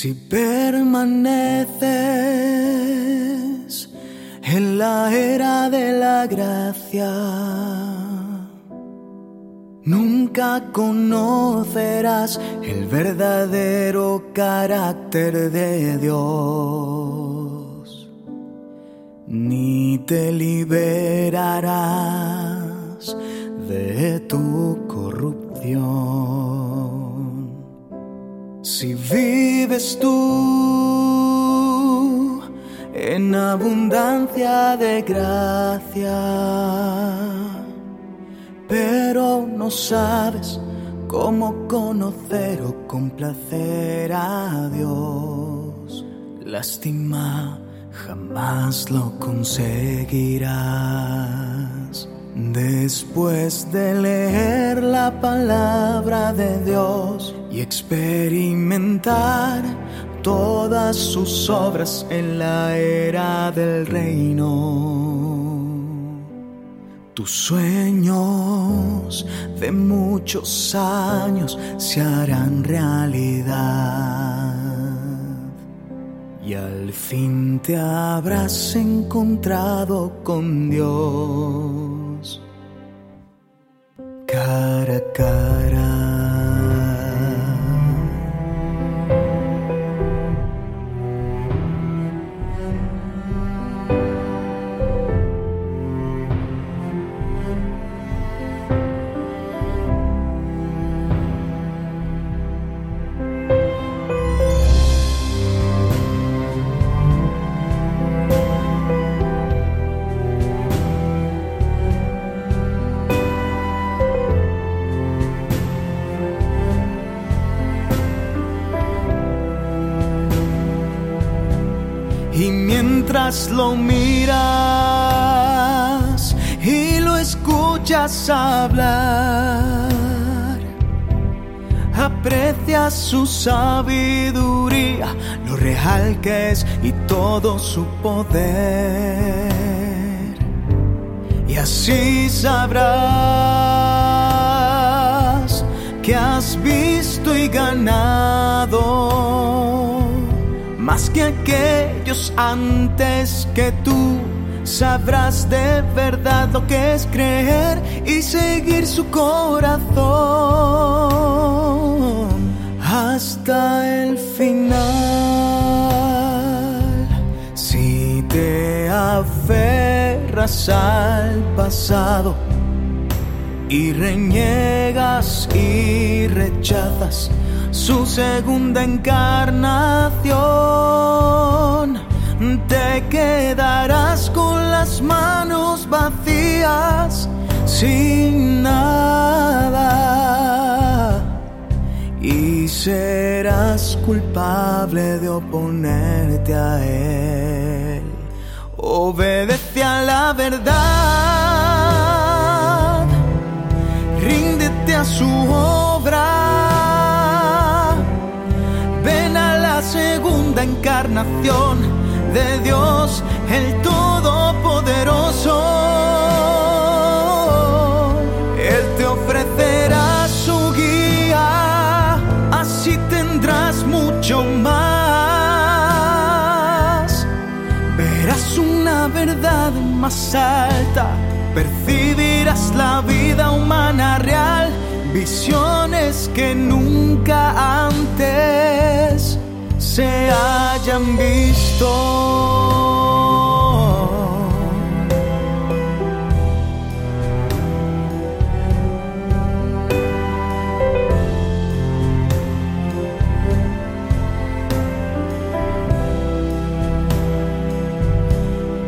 Si permaneces en la era de la gracia, nunca conocerás el verdadero carácter de Dios, ni te liberarás de tu tú. En abundancia de gracia, pero no sabes cómo conocer o complacer a Dios, lástima, jamás lo conseguirás. Después de leer la palabra de Dios, y experimentar todas sus obras en la era del reino. Tus sueños de muchos años se harán realidad y al fin te habrás encontrado con Dios cara a cara. Lo miras y lo escuchas hablar, aprecias su sabiduría, lo real que es y todo su poder. Y así sabrás que has visto y ganado más que aquellos antes que tú. Sabrás de verdad lo que es creer y seguir su corazón hasta el final. Si te aferras al pasado y reniegas y rechazas su segunda encarnación, manos vacías, sin nada, y serás culpable de oponerte a él. Obedece a la verdad, ríndete a su obra. Segunda encarnación de Dios Una verdad más alta, percibirás la vida humana real, visiones que nunca antes se hayan visto.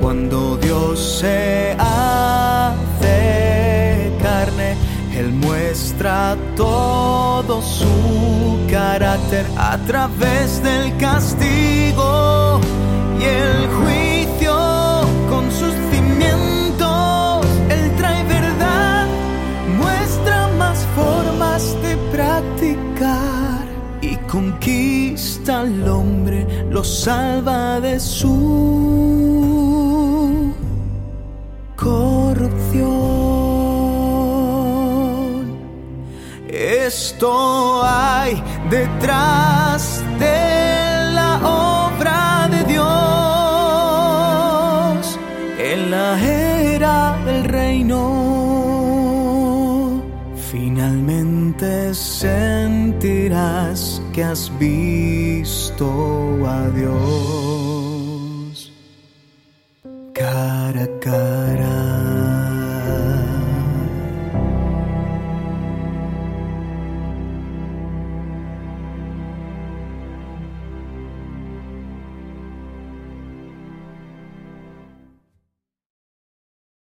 Cuando Dios se hace carne, Él muestra todo su carácter a través del castigo y el juicio con sus cimientos. Él trae verdad, muestra más formas de practicar y conquista al hombre, lo salva de su esto hay detrás de la obra de Dios en la era del reino. Finalmente sentirás que has visto a Dios.